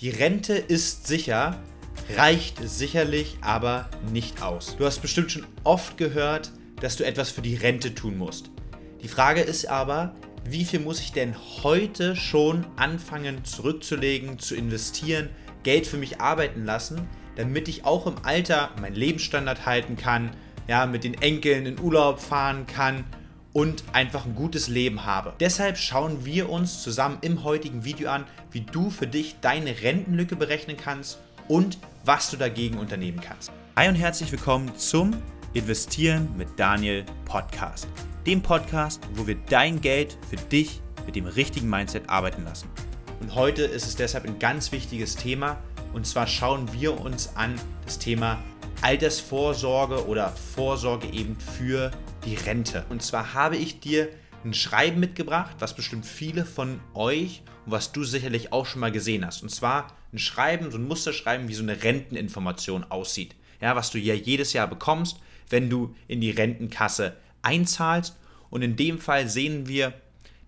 Die Rente ist sicher, reicht sicherlich aber nicht aus. Du hast bestimmt schon oft gehört, dass du etwas für die Rente tun musst. Die Frage ist aber, wie viel muss ich denn heute schon anfangen zurückzulegen, zu investieren, Geld für mich arbeiten lassen, damit ich auch im Alter meinen Lebensstandard halten kann, ja, mit den Enkeln in Urlaub fahren kann und einfach ein gutes Leben habe. Deshalb schauen wir uns zusammen im heutigen Video an, wie du für dich deine Rentenlücke berechnen kannst und was du dagegen unternehmen kannst. Hi und herzlich willkommen zum Investieren mit Daniel Podcast. Dem Podcast, wo wir dein Geld für dich mit dem richtigen Mindset arbeiten lassen. Und heute ist es deshalb ein ganz wichtiges Thema und zwar schauen wir uns an das Thema Altersvorsorge oder Vorsorge eben für die Rente. Und zwar habe ich dir ein Schreiben mitgebracht, was bestimmt viele von euch und was du sicherlich auch schon mal gesehen hast. Und zwar ein Schreiben, so ein Musterschreiben, wie so eine Renteninformation aussieht. Ja, was du ja jedes Jahr bekommst, wenn du in die Rentenkasse einzahlst. Und in dem Fall sehen wir,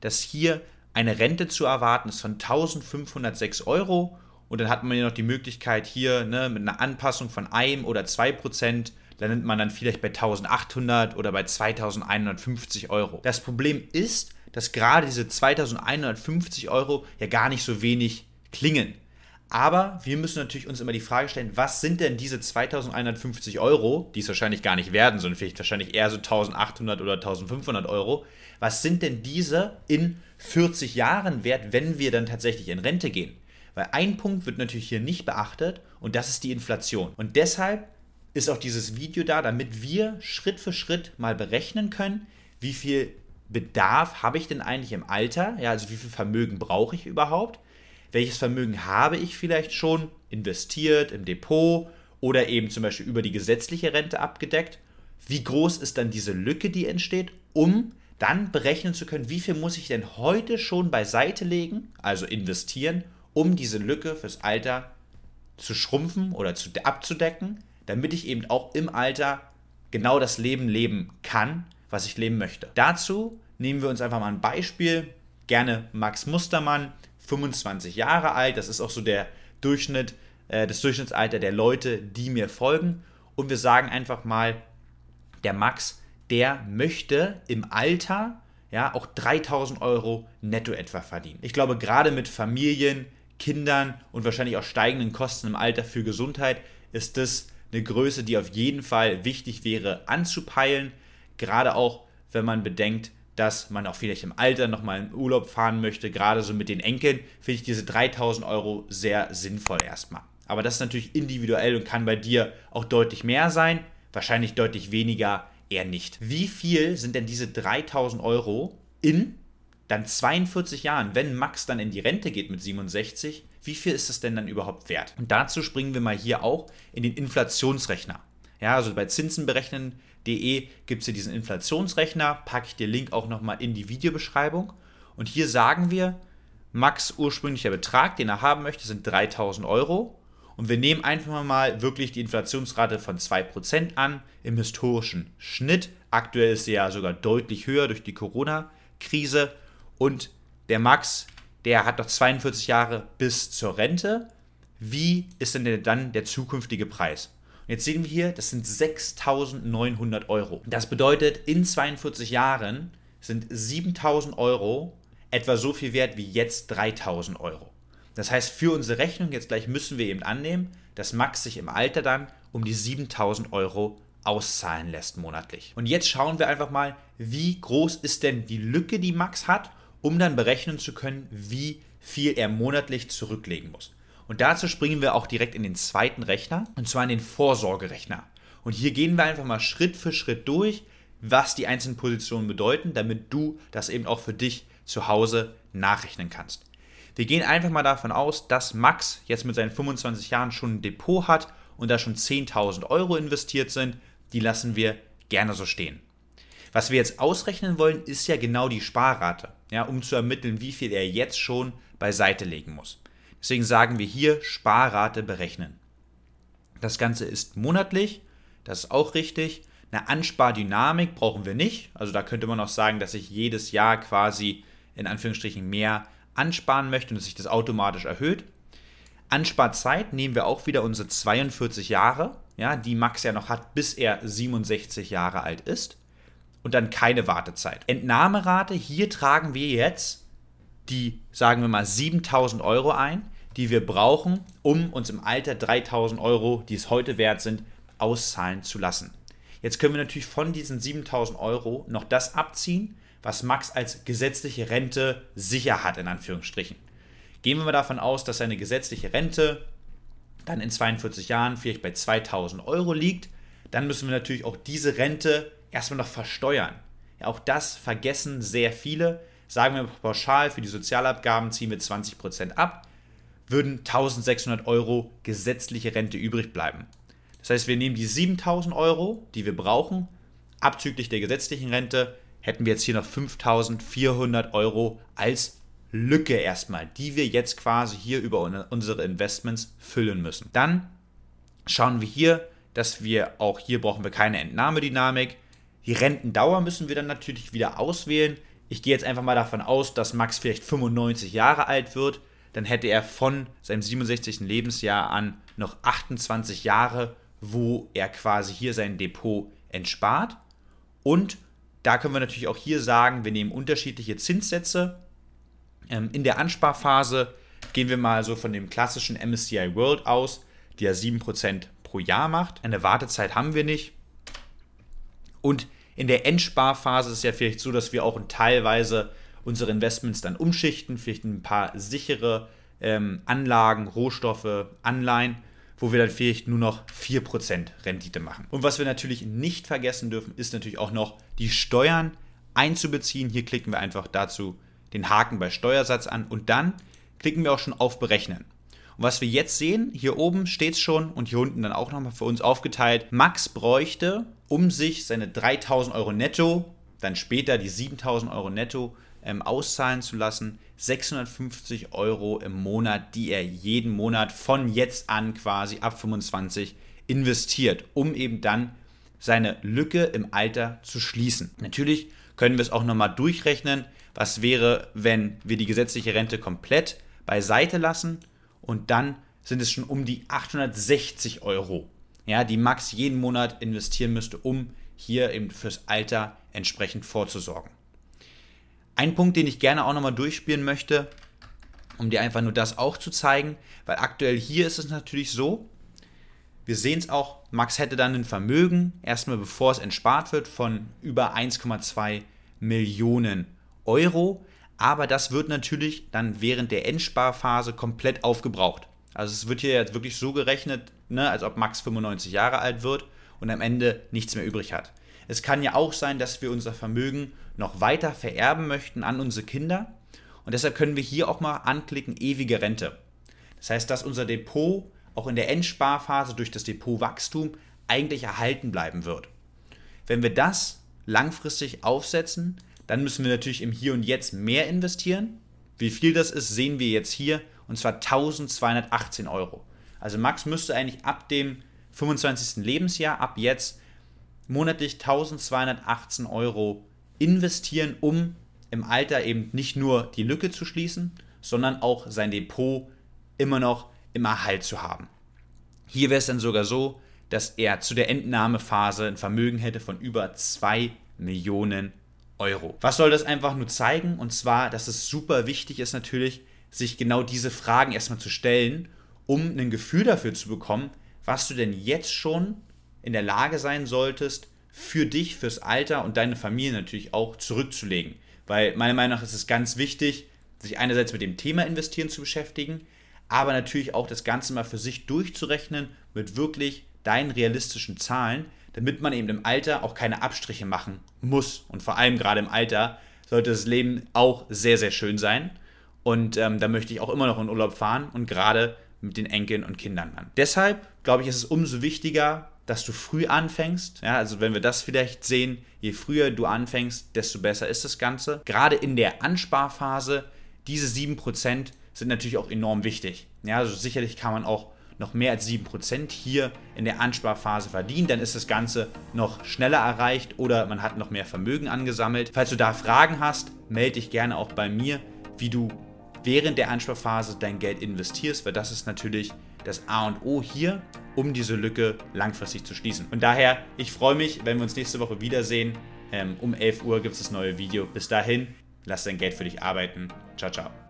dass hier eine Rente zu erwarten ist von 1506 Euro. Und dann hat man ja noch die Möglichkeit hier ne, mit einer Anpassung von 1 oder 2 Prozent landet man dann vielleicht bei 1800 oder bei 2150 Euro. Das Problem ist, dass gerade diese 2150 Euro ja gar nicht so wenig klingen. Aber wir müssen natürlich uns immer die Frage stellen, was sind denn diese 2150 Euro, die es wahrscheinlich gar nicht werden, sondern vielleicht wahrscheinlich eher so 1800 oder 1500 Euro, was sind denn diese in 40 Jahren wert, wenn wir dann tatsächlich in Rente gehen? Weil ein Punkt wird natürlich hier nicht beachtet und das ist die Inflation. Und deshalb ist auch dieses Video da, damit wir Schritt für Schritt mal berechnen können, wie viel Bedarf habe ich denn eigentlich im Alter? Ja, also wie viel Vermögen brauche ich überhaupt? Welches Vermögen habe ich vielleicht schon investiert im Depot oder eben zum Beispiel über die gesetzliche Rente abgedeckt? Wie groß ist dann diese Lücke, die entsteht, um dann berechnen zu können, wie viel muss ich denn heute schon beiseite legen, also investieren, um diese Lücke fürs Alter zu schrumpfen oder zu, abzudecken? Damit ich eben auch im Alter genau das Leben leben kann, was ich leben möchte. Dazu nehmen wir uns einfach mal ein Beispiel. Gerne Max Mustermann, 25 Jahre alt. Das ist auch so der Durchschnitt, äh, das Durchschnittsalter der Leute, die mir folgen. Und wir sagen einfach mal, der Max, der möchte im Alter ja auch 3000 Euro netto etwa verdienen. Ich glaube, gerade mit Familien, Kindern und wahrscheinlich auch steigenden Kosten im Alter für Gesundheit ist das eine Größe, die auf jeden Fall wichtig wäre anzupeilen, gerade auch wenn man bedenkt, dass man auch vielleicht im Alter nochmal in Urlaub fahren möchte, gerade so mit den Enkeln, finde ich diese 3000 Euro sehr sinnvoll erstmal. Aber das ist natürlich individuell und kann bei dir auch deutlich mehr sein, wahrscheinlich deutlich weniger eher nicht. Wie viel sind denn diese 3000 Euro in dann 42 Jahren, wenn Max dann in die Rente geht mit 67, wie viel ist es denn dann überhaupt wert? Und dazu springen wir mal hier auch in den Inflationsrechner. Ja, also bei zinsenberechnen.de gibt es hier diesen Inflationsrechner, packe ich den Link auch nochmal in die Videobeschreibung. Und hier sagen wir, Max ursprünglicher Betrag, den er haben möchte, sind 3000 Euro. Und wir nehmen einfach mal wirklich die Inflationsrate von 2% an im historischen Schnitt. Aktuell ist sie ja sogar deutlich höher durch die Corona-Krise. Und der Max der hat noch 42 Jahre bis zur Rente. Wie ist denn dann der zukünftige Preis? Und jetzt sehen wir hier, das sind 6.900 Euro. Das bedeutet, in 42 Jahren sind 7.000 Euro etwa so viel wert wie jetzt 3.000 Euro. Das heißt, für unsere Rechnung jetzt gleich müssen wir eben annehmen, dass Max sich im Alter dann um die 7.000 Euro auszahlen lässt monatlich. Und jetzt schauen wir einfach mal, wie groß ist denn die Lücke, die Max hat um dann berechnen zu können, wie viel er monatlich zurücklegen muss. Und dazu springen wir auch direkt in den zweiten Rechner, und zwar in den Vorsorgerechner. Und hier gehen wir einfach mal Schritt für Schritt durch, was die einzelnen Positionen bedeuten, damit du das eben auch für dich zu Hause nachrechnen kannst. Wir gehen einfach mal davon aus, dass Max jetzt mit seinen 25 Jahren schon ein Depot hat und da schon 10.000 Euro investiert sind. Die lassen wir gerne so stehen. Was wir jetzt ausrechnen wollen, ist ja genau die Sparrate, ja, um zu ermitteln, wie viel er jetzt schon beiseite legen muss. Deswegen sagen wir hier Sparrate berechnen. Das Ganze ist monatlich, das ist auch richtig. Eine Anspardynamik brauchen wir nicht. Also da könnte man auch sagen, dass ich jedes Jahr quasi in Anführungsstrichen mehr ansparen möchte und dass sich das automatisch erhöht. Ansparzeit nehmen wir auch wieder unsere 42 Jahre, ja, die Max ja noch hat, bis er 67 Jahre alt ist. Und dann keine Wartezeit. Entnahmerate, hier tragen wir jetzt die, sagen wir mal, 7000 Euro ein, die wir brauchen, um uns im Alter 3000 Euro, die es heute wert sind, auszahlen zu lassen. Jetzt können wir natürlich von diesen 7000 Euro noch das abziehen, was Max als gesetzliche Rente sicher hat, in Anführungsstrichen. Gehen wir mal davon aus, dass seine gesetzliche Rente dann in 42 Jahren vielleicht bei 2000 Euro liegt, dann müssen wir natürlich auch diese Rente erstmal noch versteuern. Ja, auch das vergessen sehr viele. Sagen wir pauschal, für die Sozialabgaben ziehen wir 20% ab, würden 1600 Euro gesetzliche Rente übrig bleiben. Das heißt, wir nehmen die 7000 Euro, die wir brauchen, abzüglich der gesetzlichen Rente, hätten wir jetzt hier noch 5400 Euro als Lücke erstmal, die wir jetzt quasi hier über unsere Investments füllen müssen. Dann schauen wir hier, dass wir auch hier brauchen wir keine Entnahmedynamik. Die Rentendauer müssen wir dann natürlich wieder auswählen. Ich gehe jetzt einfach mal davon aus, dass Max vielleicht 95 Jahre alt wird. Dann hätte er von seinem 67. Lebensjahr an noch 28 Jahre, wo er quasi hier sein Depot entspart. Und da können wir natürlich auch hier sagen, wir nehmen unterschiedliche Zinssätze ähm, in der Ansparphase gehen wir mal so von dem klassischen MSCI World aus, ja 7% pro Jahr macht. Eine Wartezeit haben wir nicht. Und in der Endsparphase ist es ja vielleicht so, dass wir auch teilweise unsere Investments dann umschichten, vielleicht ein paar sichere ähm, Anlagen, Rohstoffe, Anleihen, wo wir dann vielleicht nur noch 4% Rendite machen. Und was wir natürlich nicht vergessen dürfen, ist natürlich auch noch die Steuern einzubeziehen. Hier klicken wir einfach dazu den Haken bei Steuersatz an und dann klicken wir auch schon auf Berechnen. Und was wir jetzt sehen, hier oben steht es schon und hier unten dann auch nochmal für uns aufgeteilt, Max bräuchte, um sich seine 3000 Euro netto, dann später die 7000 Euro netto ähm, auszahlen zu lassen, 650 Euro im Monat, die er jeden Monat von jetzt an quasi ab 25 investiert, um eben dann seine Lücke im Alter zu schließen. Natürlich können wir es auch nochmal durchrechnen, was wäre, wenn wir die gesetzliche Rente komplett beiseite lassen und dann sind es schon um die 860 Euro, ja, die Max jeden Monat investieren müsste, um hier eben fürs Alter entsprechend vorzusorgen. Ein Punkt, den ich gerne auch nochmal durchspielen möchte, um dir einfach nur das auch zu zeigen, weil aktuell hier ist es natürlich so, wir sehen es auch, Max hätte dann ein Vermögen, erstmal bevor es entspart wird, von über 1,2 Millionen Euro, aber das wird natürlich dann während der Endsparphase komplett aufgebraucht. Also es wird hier jetzt wirklich so gerechnet, ne, als ob Max 95 Jahre alt wird und am Ende nichts mehr übrig hat. Es kann ja auch sein, dass wir unser Vermögen noch weiter vererben möchten an unsere Kinder und deshalb können wir hier auch mal anklicken ewige Rente. Das heißt, dass unser Depot auch in der Endsparphase durch das Depotwachstum eigentlich erhalten bleiben wird. Wenn wir das langfristig aufsetzen, dann müssen wir natürlich im Hier und Jetzt mehr investieren. Wie viel das ist, sehen wir jetzt hier und zwar 1218 Euro. Also Max müsste eigentlich ab dem 25. Lebensjahr, ab jetzt, monatlich 1218 Euro investieren, um im Alter eben nicht nur die Lücke zu schließen, sondern auch sein Depot immer noch im Erhalt zu haben. Hier wäre es dann sogar so, dass er zu der Entnahmephase ein Vermögen hätte von über 2 Millionen Euro. Was soll das einfach nur zeigen? Und zwar, dass es super wichtig ist natürlich, sich genau diese Fragen erstmal zu stellen, um ein Gefühl dafür zu bekommen, was du denn jetzt schon in der Lage sein solltest, für dich, fürs Alter und deine Familie natürlich auch zurückzulegen. Weil meiner Meinung nach ist es ganz wichtig, sich einerseits mit dem Thema investieren zu beschäftigen, aber natürlich auch das Ganze mal für sich durchzurechnen mit wirklich deinen realistischen Zahlen, damit man eben im Alter auch keine Abstriche machen muss. Und vor allem gerade im Alter sollte das Leben auch sehr, sehr schön sein. Und ähm, da möchte ich auch immer noch in Urlaub fahren und gerade mit den Enkeln und Kindern dann. Deshalb glaube ich, ist es umso wichtiger, dass du früh anfängst. Ja, also wenn wir das vielleicht sehen, je früher du anfängst, desto besser ist das Ganze. Gerade in der Ansparphase, diese 7% sind natürlich auch enorm wichtig. Ja, also sicherlich kann man auch noch mehr als 7% hier in der Ansparphase verdienen, dann ist das Ganze noch schneller erreicht oder man hat noch mehr Vermögen angesammelt. Falls du da Fragen hast, melde dich gerne auch bei mir, wie du während der Ansparphase dein Geld investierst, weil das ist natürlich das A und O hier, um diese Lücke langfristig zu schließen. Und daher, ich freue mich, wenn wir uns nächste Woche wiedersehen. Ähm, um 11 Uhr gibt es das neue Video. Bis dahin, lass dein Geld für dich arbeiten. Ciao, ciao.